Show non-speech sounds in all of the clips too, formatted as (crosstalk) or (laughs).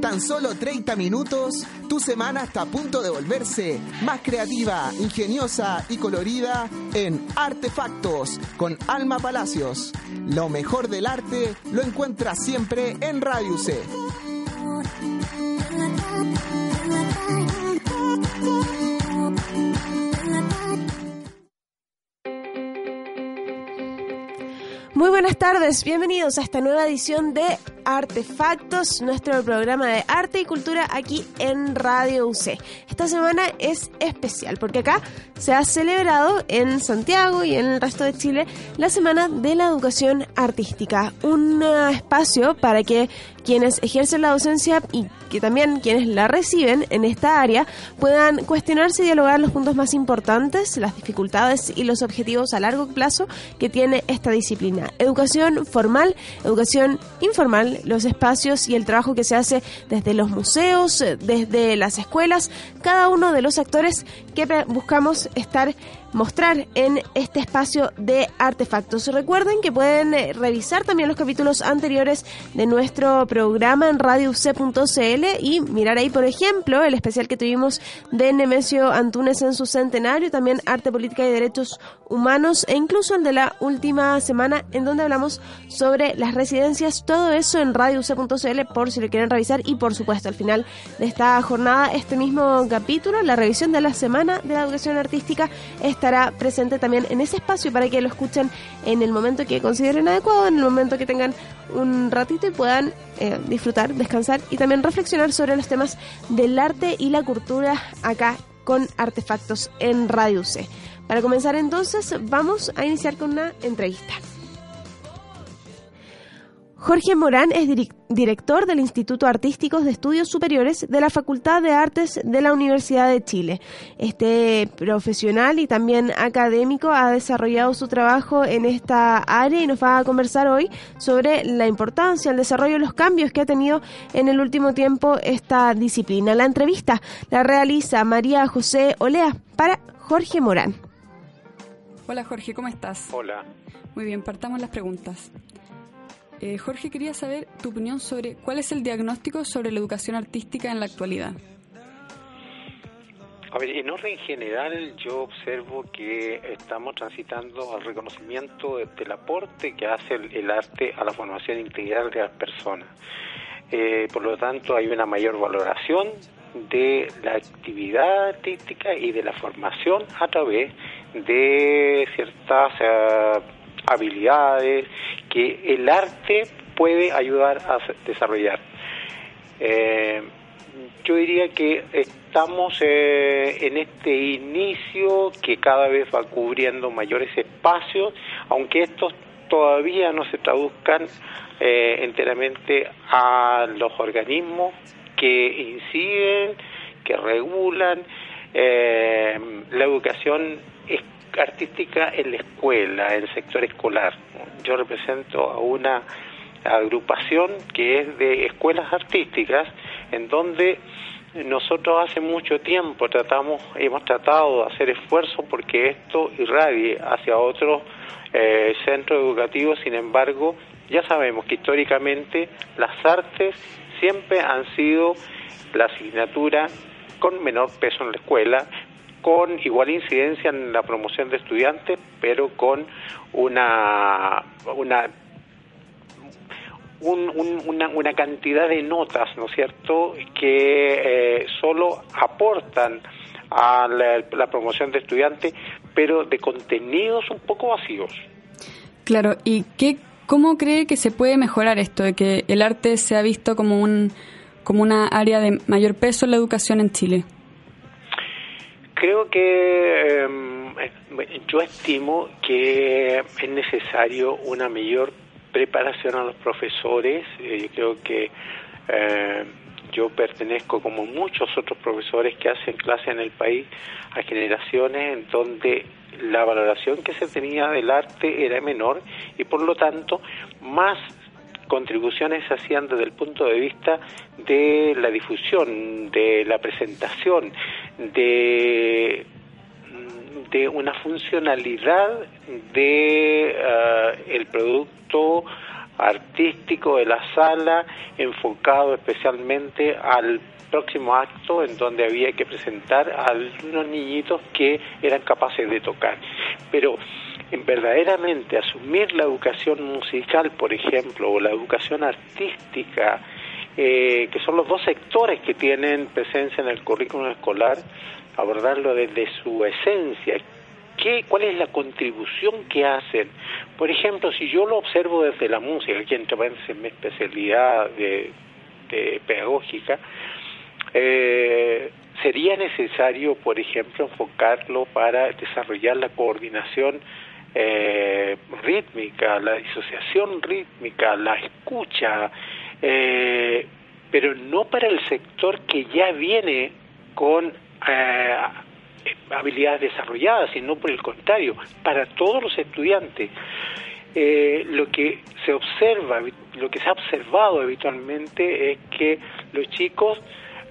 Tan solo 30 minutos, tu semana está a punto de volverse más creativa, ingeniosa y colorida en Artefactos con Alma Palacios. Lo mejor del arte lo encuentras siempre en Radio C. Muy buenas tardes, bienvenidos a esta nueva edición de Artefactos, nuestro programa de arte y cultura aquí en Radio UC. Esta semana es especial porque acá se ha celebrado en Santiago y en el resto de Chile la Semana de la Educación Artística, un espacio para que quienes ejercen la docencia y que también quienes la reciben en esta área puedan cuestionarse y dialogar los puntos más importantes, las dificultades y los objetivos a largo plazo que tiene esta disciplina. Educación formal, educación informal, los espacios y el trabajo que se hace desde los museos, desde las escuelas, cada uno de los actores que buscamos estar mostrar en este espacio de artefactos. Recuerden que pueden eh, revisar también los capítulos anteriores de nuestro programa en radiouc.cl y mirar ahí, por ejemplo, el especial que tuvimos de Nemesio Antunes en su centenario, también arte, política y derechos humanos e incluso el de la última semana en donde hablamos sobre las residencias, todo eso en radiouc.cl por si lo quieren revisar y por supuesto al final de esta jornada este mismo capítulo, la revisión de la semana de la educación artística estará presente también en ese espacio para que lo escuchen en el momento que consideren adecuado, en el momento que tengan un ratito y puedan eh, disfrutar, descansar y también reflexionar sobre los temas del arte y la cultura acá con artefactos en Radio C. Para comenzar entonces vamos a iniciar con una entrevista. Jorge Morán es director del Instituto Artístico de Estudios Superiores de la Facultad de Artes de la Universidad de Chile. Este profesional y también académico ha desarrollado su trabajo en esta área y nos va a conversar hoy sobre la importancia, el desarrollo y los cambios que ha tenido en el último tiempo esta disciplina. La entrevista la realiza María José Olea para Jorge Morán. Hola Jorge, ¿cómo estás? Hola. Muy bien, partamos las preguntas. Eh, Jorge, quería saber tu opinión sobre cuál es el diagnóstico sobre la educación artística en la actualidad. A ver, en orden general yo observo que estamos transitando al reconocimiento del aporte que hace el, arte a la formación integral de las personas. Eh, por lo tanto, hay una mayor valoración de la actividad artística y de la formación a través de ciertas eh, habilidades que el arte puede ayudar a desarrollar. Eh, yo diría que estamos eh, en este inicio que cada vez va cubriendo mayores espacios, aunque estos todavía no se traduzcan eh, enteramente a los organismos que inciden, que regulan la educación artística en la escuela, en el sector escolar. Yo represento a una agrupación que es de escuelas artísticas, en donde nosotros hace mucho tiempo tratamos, hemos tratado de hacer esfuerzos porque esto irradie hacia otros eh, centros educativos, sin embargo, ya sabemos que históricamente las artes siempre han sido la asignatura con menor peso en la escuela, con igual incidencia en la promoción de estudiantes, pero con una una una, una, cantidad de notas, ¿no es cierto?, que eh, solo aportan a la, promoción de estudiantes, pero de contenidos un poco vacíos. Claro, ¿y qué, cómo cree que se puede mejorar esto, de que el arte se ha visto como, un, como una área de mayor peso en la educación en Chile? Creo que em, yo estimo que es necesario una mayor preparación a los profesores. Eh, yo creo que eh, yo pertenezco, como muchos otros profesores que hacen clase en el país, a generaciones en donde la valoración que se tenía del arte era menor y por lo tanto más contribuciones se hacían desde el punto de vista de la difusión, de la presentación, de, de una funcionalidad de eh, el producto artístico de la sala enfocado especialmente al próximo acto en donde había que presentar a unos niñitos que eran capaces de tocar. Pero en verdaderamente asumir la educación musical, por ejemplo, o la educación artística, eh, que son los dos sectores que tienen presencia en el currículum escolar, abordarlo desde su esencia, ¿Qué, ¿Cuál es la contribución que hacen? Por ejemplo, si yo lo observo desde la música, que entre es mi especialidad de, pedagógica, eh, sería necesario, por ejemplo, enfocarlo para desarrollar la coordinación eh, rítmica, la disociación rítmica, la escucha, eh, pero no para el sector que ya viene con eh, habilidades desarrolladas, sino por el contrario, para todos los estudiantes. Eh, lo que se observa, lo que se ha observado habitualmente es que los chicos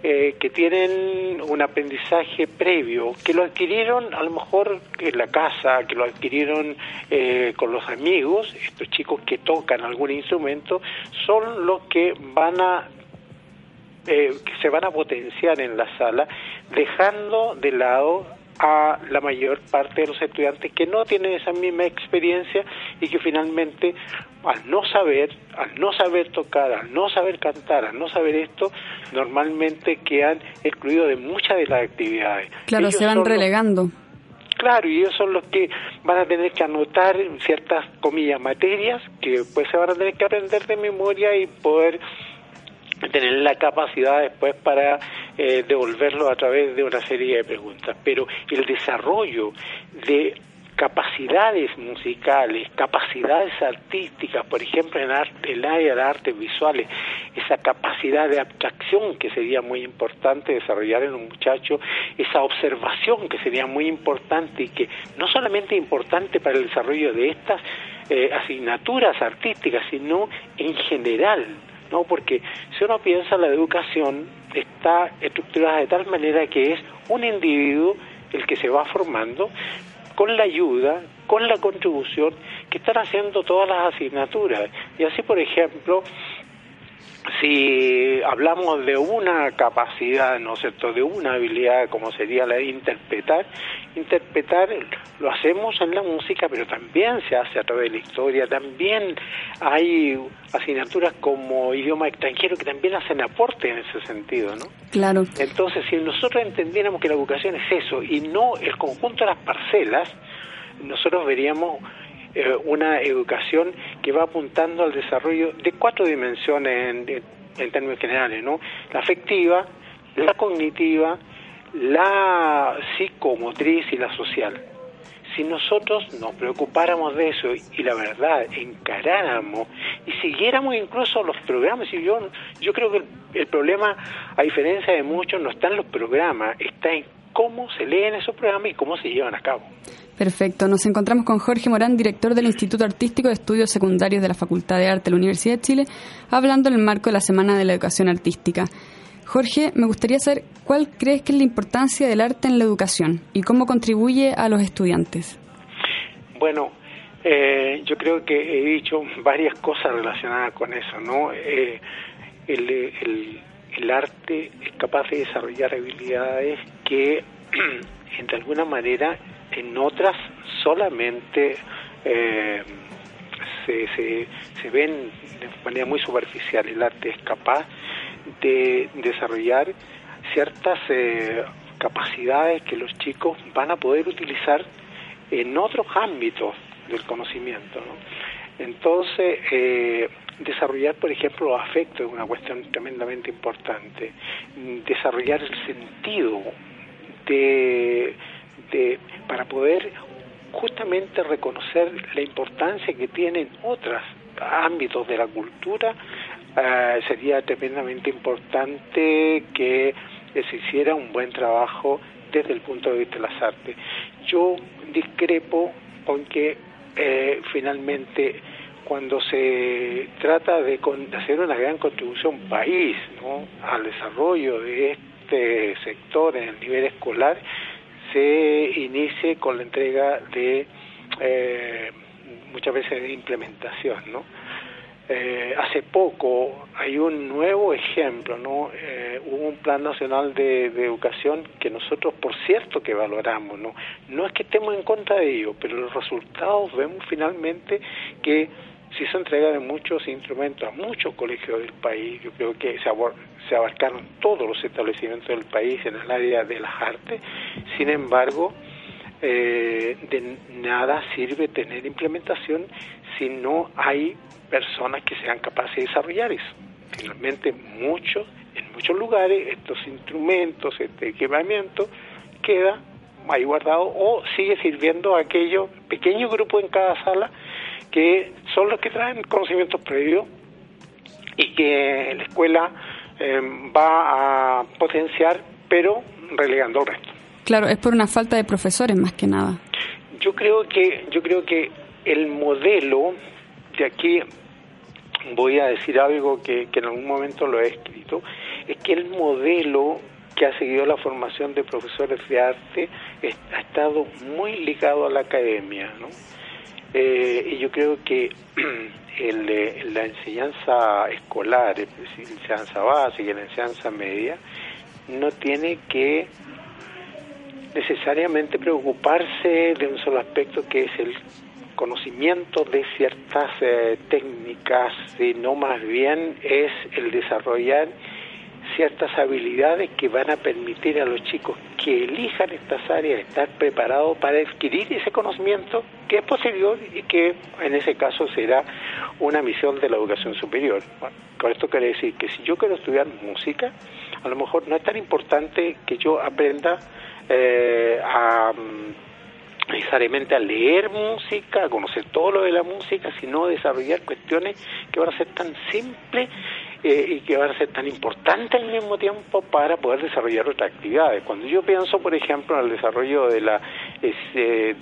eh, que tienen un aprendizaje previo, que lo adquirieron a lo mejor en la casa, que lo adquirieron eh, con los amigos, estos chicos que tocan algún instrumento, son los que van a eh, que se van a potenciar en la sala, dejando de lado a la mayor parte de los estudiantes que no tienen esa misma experiencia y que finalmente al no saber, al no saber tocar, al no saber cantar, al no saber esto, normalmente quedan excluidos de muchas de las actividades. Claro, se van relegando. claro, y ellos son los que van a tener que anotar ciertas, comillas, materias que pues se van a tener que aprender de memoria y poder tener la capacidad después para eh, devolverlo a través de una serie de preguntas. Pero el desarrollo de capacidades musicales, capacidades artísticas, por ejemplo en el área de artes visuales, esa capacidad de abstracción que sería muy importante desarrollar en un muchacho, esa observación que sería muy importante y que no solamente importante para el desarrollo de estas eh, asignaturas artísticas, sino en general ¿no? Porque si uno piensa la educación está estructurada de tal manera que es un individuo el que se va formando con la ayuda, con la contribución que están haciendo todas las asignaturas. Y así, por ejemplo, si hablamos de una capacidad, ¿no es cierto?, de una habilidad como sería la de interpretar, interpretar lo hacemos en la música, pero también se hace a través de la historia, también hay asignaturas como idioma extranjero que también hacen aporte en ese sentido, ¿no? Claro. Entonces, si nosotros entendiéramos que la educación es eso y no el conjunto de las parcelas, nosotros veríamos eh, una educación que va apuntando al desarrollo de cuatro dimensiones en, términos generales, ¿no? La afectiva, la cognitiva, la psicomotriz y la social. Si nosotros nos preocupáramos de eso y la verdad encaráramos y siguiéramos incluso los programas, y yo, yo creo que el, el problema, a diferencia de muchos, no está en los programas, está en cómo se leen esos programas y cómo se llevan a cabo. Perfecto. Nos encontramos con Jorge Morán, director del Instituto Artístico de Estudios Secundarios de la Facultad de Arte de la Universidad de Chile, hablando en el marco de la Semana de la Educación Artística. Jorge, me gustaría saber cuál crees que es la importancia del arte en la educación y cómo contribuye a los estudiantes. Bueno, eh, yo creo que he dicho varias cosas relacionadas con eso, ¿no? Eh, el, el, el arte es capaz de desarrollar habilidades que, (clears throat) de alguna manera, en otras solamente eh, se, se, se, ven de manera muy superficial. El arte es capaz de desarrollar ciertas eh, capacidades que los chicos van a poder utilizar en otros ámbitos del conocimiento. Entonces, eh, desarrollar, por ejemplo, los afectos es una cuestión tremendamente importante. Desarrollar el sentido de para poder justamente reconocer la importancia que tienen otras ámbitos de la cultura, eh, sería tremendamente importante que se hiciera un buen trabajo desde el punto de vista de las artes. Yo discrepo con que eh, finalmente cuando se trata de, hacer una gran contribución país al desarrollo de este sector en el nivel escolar, se inicie con la entrega de eh, muchas veces de implementación, ¿no? Eh, hace poco hay un nuevo ejemplo, ¿no? Eh, hubo un plan nacional de, educación que nosotros, por cierto, que valoramos, ¿no? No es que estemos en contra de ello, pero los resultados vemos finalmente que si se entrega de muchos instrumentos a muchos colegios del país, yo creo que se, se abarcaron todos los establecimientos del país en el área de las artes, sin embargo, eh, de nada sirve tener implementación si no hay personas que sean capaces de desarrollar eso. Finalmente, muchos, en muchos lugares, estos instrumentos, este equipamiento, queda ahí guardado o sigue sirviendo a aquellos pequeños grupos en cada sala que son los que traen conocimientos previos y que la escuela eh, va a potenciar, pero relegando al resto. Claro, es por una falta de profesores más que nada. Yo creo que yo creo que el modelo de aquí voy a decir algo que, en algún momento lo he escrito, es que el modelo que ha seguido la formación de profesores de arte ha estado muy ligado a la academia, ¿no? Eh, y yo creo que (clears throat) el, la enseñanza escolar, la enseñanza básica y la enseñanza media, no tiene que necesariamente preocuparse de un solo aspecto que es el conocimiento de ciertas eh, técnicas, sino más bien es el desarrollar ciertas habilidades que van a permitir a los chicos que elijan estas áreas estar preparados para adquirir ese conocimiento que es posterior y que en ese caso será una misión de la educación superior. con esto quiere decir que si yo quiero estudiar música, a lo mejor no es tan importante que yo aprenda eh, a necesariamente a leer música, a conocer todo lo de la música, sino desarrollar cuestiones que van a ser tan simples eh, y que van a ser tan importantes al mismo tiempo para poder desarrollar otras actividades. Cuando yo pienso, por ejemplo, en el desarrollo de la de,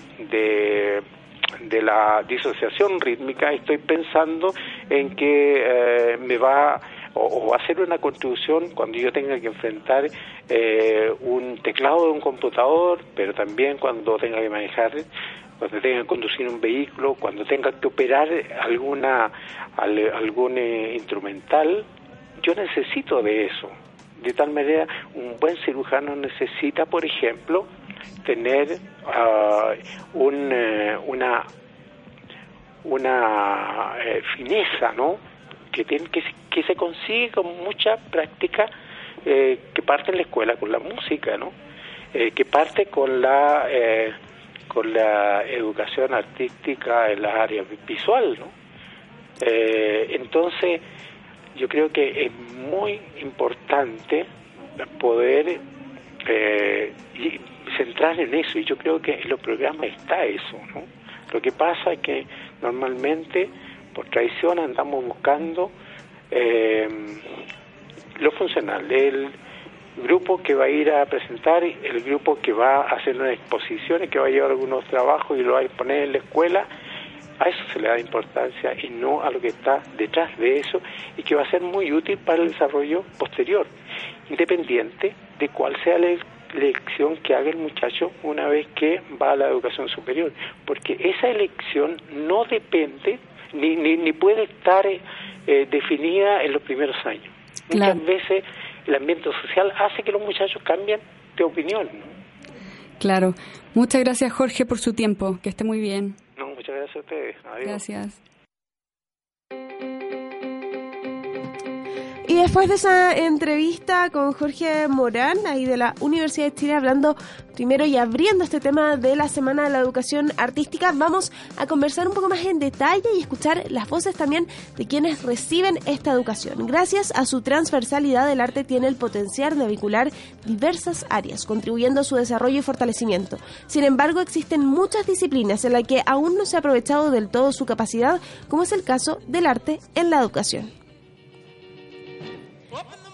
de la disociación rítmica, estoy pensando en que eh, me va o, va a ser una contribución cuando yo tenga que enfrentar eh, un teclado de un computador, pero también cuando tenga que manejar, cuando tenga que conducir un vehículo, cuando tenga que operar alguna algún eh, instrumental, yo necesito de eso. De tal manera, un buen cirujano necesita, por ejemplo, tener uh, un, eh, una una fineza, ¿no? Que, tiene, que, que se consigue con mucha práctica eh, que parte en la escuela con la música, ¿no? Eh, que parte con la eh, con la educación artística en la área visual, ¿no? entonces, yo creo que es muy importante poder centrar en eso y yo creo que en los programas está eso, ¿no? Lo que pasa es que normalmente por tradición andamos buscando eh, lo funcional, el grupo que va a ir a presentar, el grupo que va a hacer una exposición y que va a llevar algunos trabajos y lo va a exponer en la escuela, a eso se le da importancia y no a lo que está detrás de eso y que va a ser muy útil para el desarrollo posterior, independiente de cuál sea la elección que haga el muchacho una vez que va a la educación superior, porque esa elección no depende ni, ni, ni puede estar eh, definida en los primeros años. Muchas veces el ambiente social hace que los muchachos cambien de opinión. Claro. Muchas gracias, Jorge, por su tiempo. Que esté muy bien. No, muchas gracias a ustedes. Gracias. Y después de esa entrevista con Jorge Morán, ahí de la Universidad de Chile, hablando primero y abriendo este tema de la Semana de la Educación Artística, vamos a conversar un poco más en detalle y escuchar las voces también de quienes reciben esta educación. Gracias a su transversalidad, el arte tiene el potencial de vincular diversas áreas, contribuyendo a su desarrollo y fortalecimiento. Sin embargo, existen muchas disciplinas en las que aún no se ha aprovechado del todo su capacidad, como es el caso del arte en la educación. Up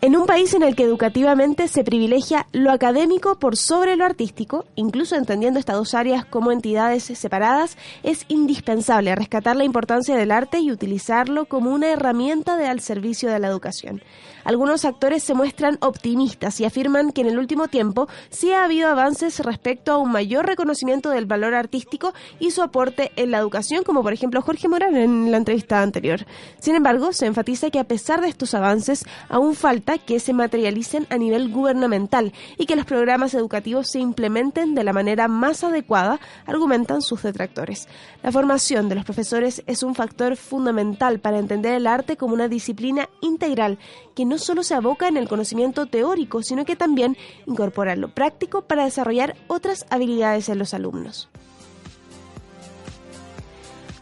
En un país en el que educativamente se privilegia lo académico por sobre lo artístico, incluso entendiendo estas dos áreas como entidades separadas, es indispensable rescatar la importancia del arte y utilizarlo como una herramienta de al servicio de la educación. Algunos actores se muestran optimistas y afirman que en el último tiempo sí ha habido avances respecto a un mayor reconocimiento del valor artístico y su aporte en la educación, como por ejemplo Jorge Morán en la entrevista anterior. Sin embargo, se enfatiza que a pesar de estos avances, aún falta que se materialicen a nivel gubernamental y que los programas educativos se implementen de la manera más adecuada, argumentan sus detractores. La formación de los profesores es un factor fundamental para entender el arte como una disciplina integral que no solo se aboca en el conocimiento teórico, sino que también incorpora lo práctico para desarrollar otras habilidades en los alumnos.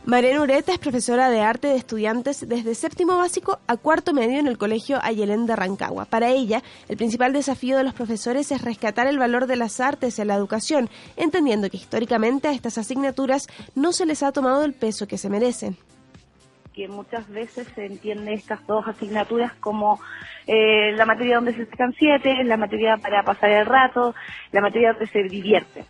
Mariana Ureta es profesora de arte de estudiantes desde séptimo básico a cuarto medio en el Colegio Ayelén de Rancagua. Para ella, el principal desafío de los profesores es rescatar el valor de las artes en la educación, entendiendo que históricamente a estas asignaturas no se les ha tomado el peso que se merecen que muchas veces se entiende estas dos asignaturas como eh, la materia donde se sacan siete, la materia para pasar el rato, la materia donde se divierte.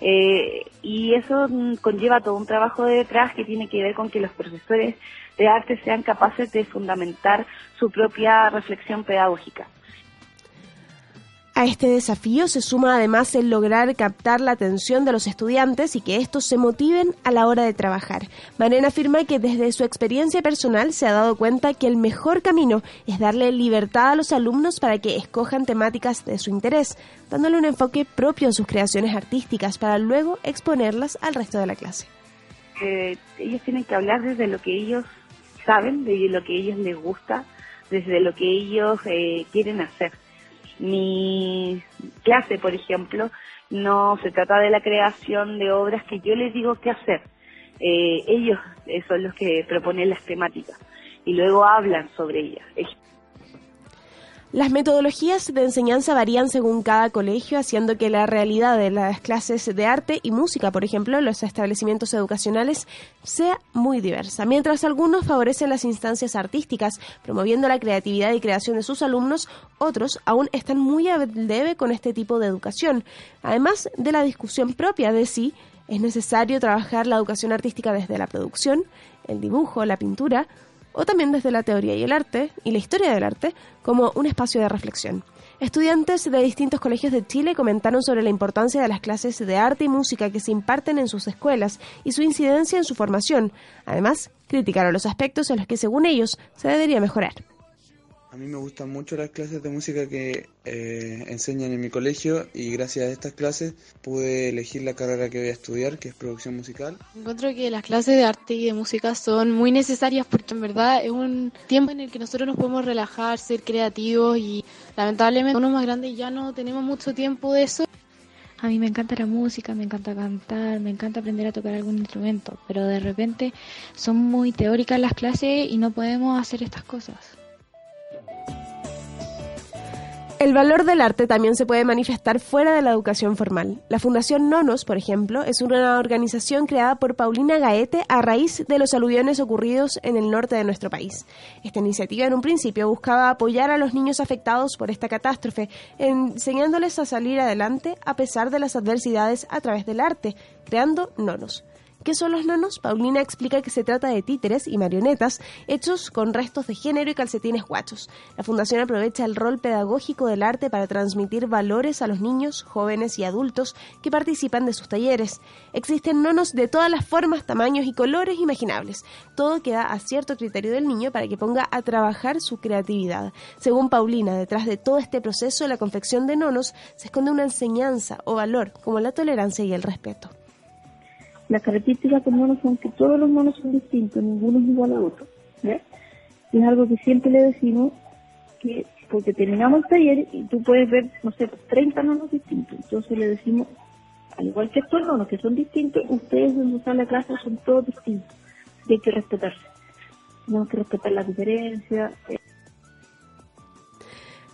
Eh, y eso conlleva todo un trabajo de detrás que tiene que ver con que los profesores de arte sean capaces de fundamentar su propia reflexión pedagógica. A este desafío se suma además el lograr captar la atención de los estudiantes y que estos se motiven a la hora de trabajar. Marena afirma que desde su experiencia personal se ha dado cuenta que el mejor camino es darle libertad a los alumnos para que escojan temáticas de su interés, dándole un enfoque propio a sus creaciones artísticas para luego exponerlas al resto de la clase. ellos tienen que hablar desde lo que ellos saben, desde lo que ellos les gusta, desde lo que ellos eh, quieren hacer mi clase, por ejemplo, no se trata de la creación de obras que yo les digo qué hacer. Eh, ellos son los que proponen las temáticas y luego hablan sobre ellas. Las metodologías de enseñanza varían según cada colegio, haciendo que la realidad de las clases de arte y música, por ejemplo, en los establecimientos educacionales, sea muy diversa. Mientras algunos favorecen las instancias artísticas, promoviendo la creatividad y creación de sus alumnos, otros aún están muy a debe con este tipo de educación. Además de la discusión propia de si es necesario trabajar la educación artística desde la producción, el dibujo, la pintura, o también desde la teoría y el arte y la historia del arte como un espacio de reflexión. Estudiantes de distintos colegios de Chile comentaron sobre la importancia de las clases de arte y música que se imparten en sus escuelas y su incidencia en su formación. Además, criticaron los aspectos en los que, según ellos, se debería mejorar. A mí me gustan mucho las clases de música que eh, enseñan en mi colegio y gracias a estas clases pude elegir la carrera que voy a estudiar, que es producción musical. Encuentro que las clases de arte y de música son muy necesarias porque en verdad es un tiempo en el que nosotros nos podemos relajar, ser creativos y lamentablemente uno más grandes ya no tenemos mucho tiempo de eso. A mí me encanta la música, me encanta cantar, me encanta aprender a tocar algún instrumento, pero de repente son muy teóricas las clases y no podemos hacer estas cosas. El valor del arte también se puede manifestar fuera de la educación formal. La Fundación Nonos, por ejemplo, es una organización creada por Paulina Gaete a raíz de los aluviones ocurridos en el norte de nuestro país. Esta iniciativa en un principio buscaba apoyar a los niños afectados por esta catástrofe, enseñándoles a salir adelante a pesar de las adversidades a través del arte, creando Nonos. ¿Qué son los nanos? Paulina explica que se trata de títeres y marionetas hechos con restos de género y calcetines guachos. La fundación aprovecha el rol pedagógico del arte para transmitir valores a los niños, jóvenes y adultos que participan de sus talleres. Existen nonos de todas las formas, tamaños y colores imaginables. Todo queda a cierto criterio del niño para que ponga a trabajar su creatividad. Según Paulina, detrás de todo este proceso de la confección de nonos se esconde una enseñanza o valor como la tolerancia y el respeto. Las características de monos son que todos los monos son distintos, ninguno es igual a otro. es algo que siempre le decimos que porque terminamos el taller y tú puedes ver, no sé, 30 nonos distintos. Entonces le decimos, al igual que estos nonos que son distintos, ustedes en su sala de clase son todos distintos. Y hay que respetarse. Tenemos que respetar las diferencias. Eh,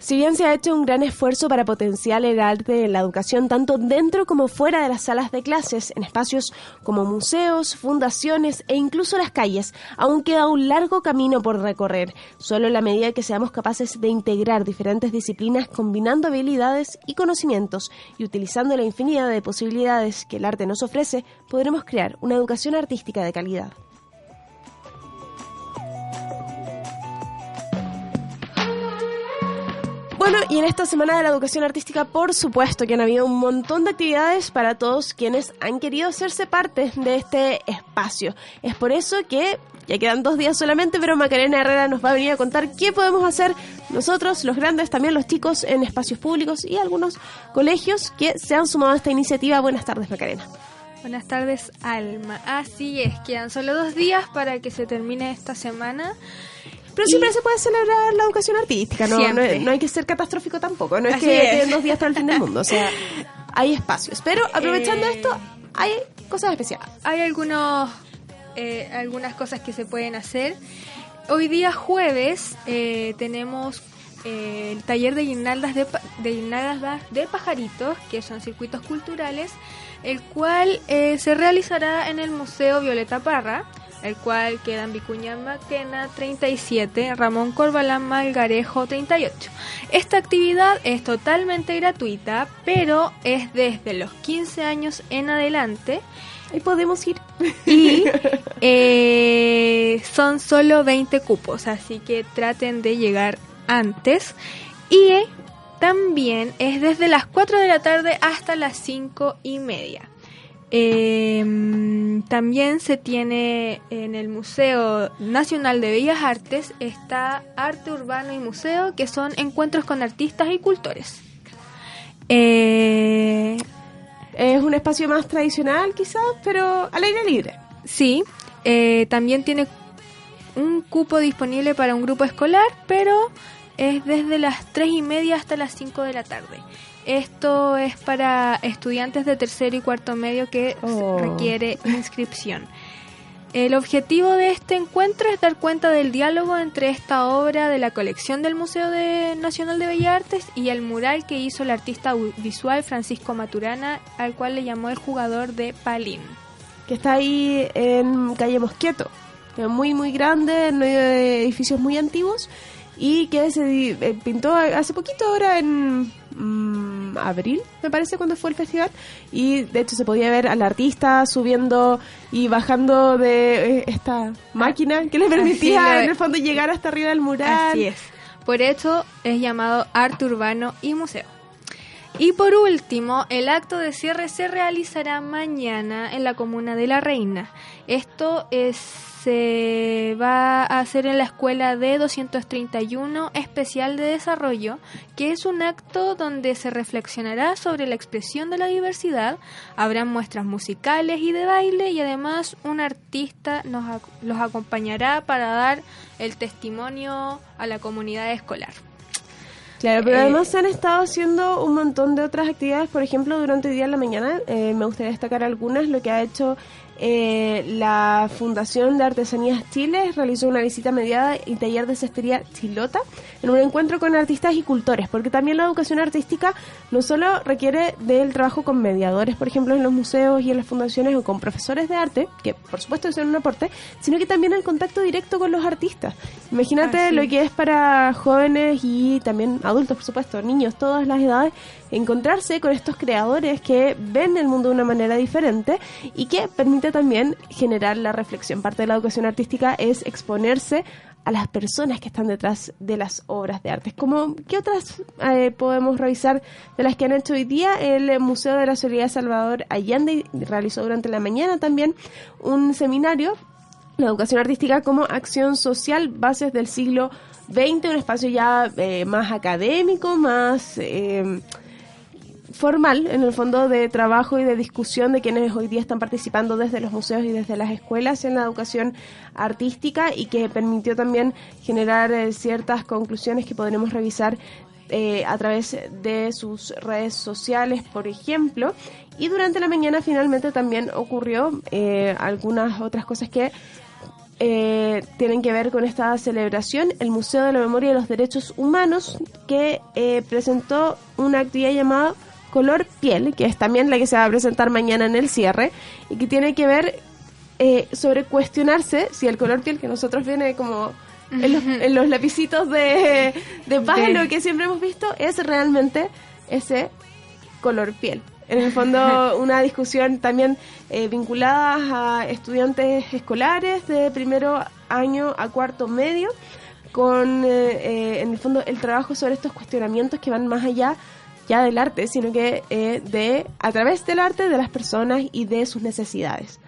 Si bien se ha hecho un gran esfuerzo para potenciar el arte en la educación tanto dentro como fuera de las salas de clases, en espacios como museos, fundaciones e incluso las calles, aún queda un largo camino por recorrer. Solo en la medida que seamos capaces de integrar diferentes disciplinas combinando habilidades y conocimientos y utilizando la infinidad de posibilidades que el arte nos ofrece, podremos crear una educación artística de calidad. Bueno, y en esta Semana de la Educación Artística, por supuesto que han habido un montón de actividades para todos quienes han querido hacerse parte de este espacio. Es por eso que ya quedan dos días solamente, pero Macarena Herrera nos va a venir a contar qué podemos hacer nosotros, los grandes, también los chicos en espacios públicos y algunos colegios que se han sumado a esta iniciativa. Buenas tardes, Macarena. Buenas tardes, Alma. Así es, quedan solo dos días para que se termine esta semana. Pero siempre se puede celebrar la educación artística, ¿no? No, Siempre. no hay que ser catastrófico tampoco, no es Así que queden dos días hasta el fin del mundo, o sea, (laughs) hay espacios. Pero aprovechando Eh, esto, hay cosas especiales. Hay algunos, eh, algunas cosas que se pueden hacer. Hoy día jueves eh, tenemos eh, el taller de guirnaldas de, de guirnaldas de pajaritos, que son circuitos culturales, el cual eh, se realizará en el Museo Violeta Parra, el cual queda en Vicuña Maquena 37, Ramón Corbalán Malgarejo 38. Esta actividad es totalmente gratuita, pero es desde los 15 años en adelante. Ahí podemos ir. Y (laughs) eh, son solo 20 cupos, así que traten de llegar antes. Y también es desde las 4 de la tarde hasta las 5 y media. Eh, también se tiene en el Museo Nacional de Bellas Artes, está Arte Urbano y Museo, que son encuentros con artistas y cultores. Eh, Es un espacio más tradicional quizás, pero al aire libre. Sí, eh, también tiene un cupo disponible para un grupo escolar, pero es desde las 3 y media hasta las 5 de la tarde. Esto es para estudiantes de tercero y cuarto medio que Oh. requiere inscripción. El objetivo de este encuentro es dar cuenta del diálogo entre esta obra de la colección del Museo de- Nacional de Bellas Artes y el mural que hizo el artista visual Francisco Maturana, al cual le llamó el jugador de Palín. Que está ahí en calle que es Muy, muy grande, en medio de edificios muy antiguos. Y que se eh, pintó hace poquito, ahora en mm, abril, me parece, cuando fue el festival. Y de hecho se podía ver al artista subiendo y bajando de eh, esta máquina que le permitía en el fondo llegar hasta arriba del mural. Así es. Por eso es llamado Arte Urbano y Museo. Y por último, el acto de cierre se realizará mañana en la comuna de La Reina. Esto es, se va a hacer en la escuela de 231 especial de desarrollo, que es un acto donde se reflexionará sobre la expresión de la diversidad, habrá muestras musicales y de baile y además un artista nos los acompañará para dar el testimonio a la comunidad escolar. Claro, pero Eh, además se han estado haciendo un montón de otras actividades, por ejemplo, durante el día en la mañana, eh, me gustaría destacar algunas, lo que ha hecho eh, la Fundación de Artesanías Chile, realizó una visita mediada y taller de cestería chilota en un encuentro con artistas y cultores, porque también la educación artística no solo requiere del trabajo con mediadores, por ejemplo, en los museos y en las fundaciones o con profesores de arte, que por supuesto son un aporte, sino que también el contacto directo con los artistas. Imagínate lo que es para jóvenes y también adultos, por supuesto, niños, todas las edades, encontrarse con estos creadores que ven el mundo de una manera diferente y que permite también generar la reflexión. Parte de la educación artística es exponerse a las personas que están detrás de las obras de arte. Como, ¿Qué otras eh, podemos revisar de las que han hecho hoy día? El Museo de la Solidaridad Salvador Allende realizó durante la mañana también un seminario la educación artística como acción social, bases del siglo XX, un espacio ya eh, más académico, más eh, formal, en el fondo de trabajo y de discusión de quienes hoy día están participando desde los museos y desde las escuelas en la educación artística y que permitió también generar eh, ciertas conclusiones que podremos revisar eh, a través de sus redes sociales, por ejemplo. Y durante la mañana finalmente también ocurrió eh, algunas otras cosas que eh, tienen que ver con esta celebración. El Museo de la Memoria y los Derechos Humanos que presentó una actividad llamada Color Piel, que es también la que se va a presentar mañana en el cierre y que tiene que ver sobre cuestionarse si el color piel que nosotros viene como en los, lapicitos de, de palo que siempre hemos visto, es realmente ese color piel. En el fondo, (laughs) una discusión también eh, vinculada a estudiantes escolares de primero año a cuarto medio, con eh, eh, en el fondo el trabajo sobre estos cuestionamientos que van más allá ya del arte, sino que de a través del arte de las personas y de sus necesidades.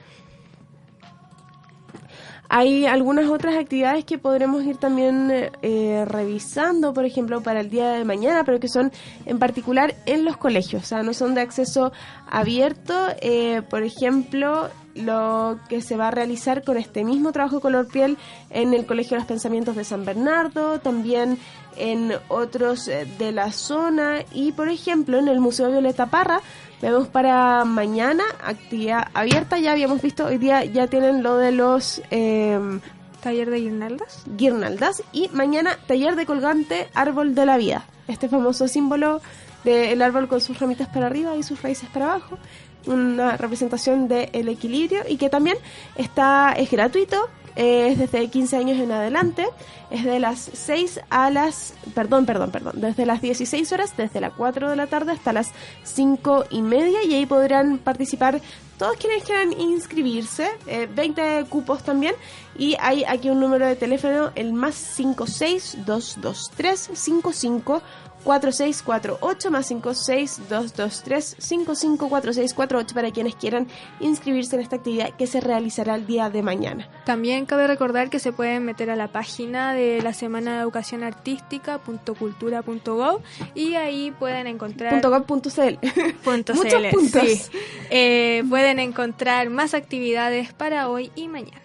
Hay algunas otras actividades que podremos ir también eh, revisando, por ejemplo, para el día de mañana, pero que son en particular en los colegios, o sea, no son de acceso abierto. Eh, por ejemplo, lo que se va a realizar con este mismo trabajo color piel en el Colegio de los Pensamientos de San Bernardo, también en otros eh, de la zona y, por ejemplo, en el Museo Violeta Parra Vemos para mañana actividad abierta. Ya habíamos visto, hoy día ya tienen lo de los... Eh, taller de guirnaldas. Guirnaldas. Y mañana taller de colgante árbol de la vida. Este famoso símbolo del árbol con sus ramitas para arriba y sus raíces para abajo. Una representación del equilibrio y que también está es gratuito es desde 15 años en adelante, es de las 6 a las, perdón, perdón, perdón, desde las 16 horas, desde las 4 de la tarde hasta las 5 y media y ahí podrán participar todos quienes quieran inscribirse, 20 eh, cupos también y hay aquí un número de teléfono, el más 56223 55 4648 más 56223 554648 para quienes quieran inscribirse en esta actividad que se realizará el día de mañana. También cabe recordar que se pueden meter a la página de la Semana de Educación Artística .cultura.gov y ahí pueden encontrar .gov.cl (laughs) Muchos puntos. Eh, pueden encontrar más actividades para hoy y mañana.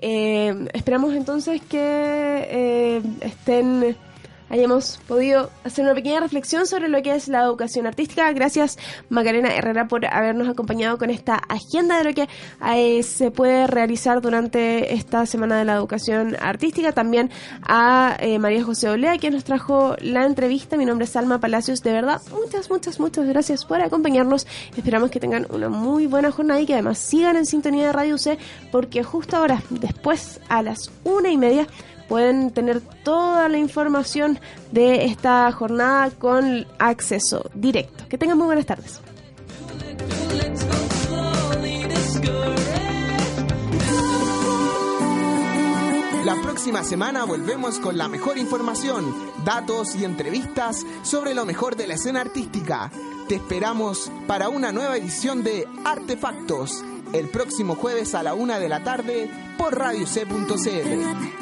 Eh, esperamos entonces que eh, estén hayamos podido hacer una pequeña reflexión sobre lo que es la educación artística. Gracias Macarena Herrera por habernos acompañado con esta agenda de lo que eh, se puede realizar durante esta Semana de la Educación Artística. También a eh, María José Olea, que nos trajo la entrevista. Mi nombre es Alma Palacios. De verdad, muchas, muchas, muchas gracias por acompañarnos. Esperamos que tengan una muy buena jornada y que además sigan en sintonía de Radio UC, porque justo ahora, después a las una y media, pueden tener toda la información de esta jornada con acceso directo. Que tengan muy buenas tardes. La próxima semana volvemos con la mejor información, datos y entrevistas sobre lo mejor de la escena artística. Te esperamos para una nueva edición de Artefactos el próximo jueves a la una de la tarde por radioc.cl.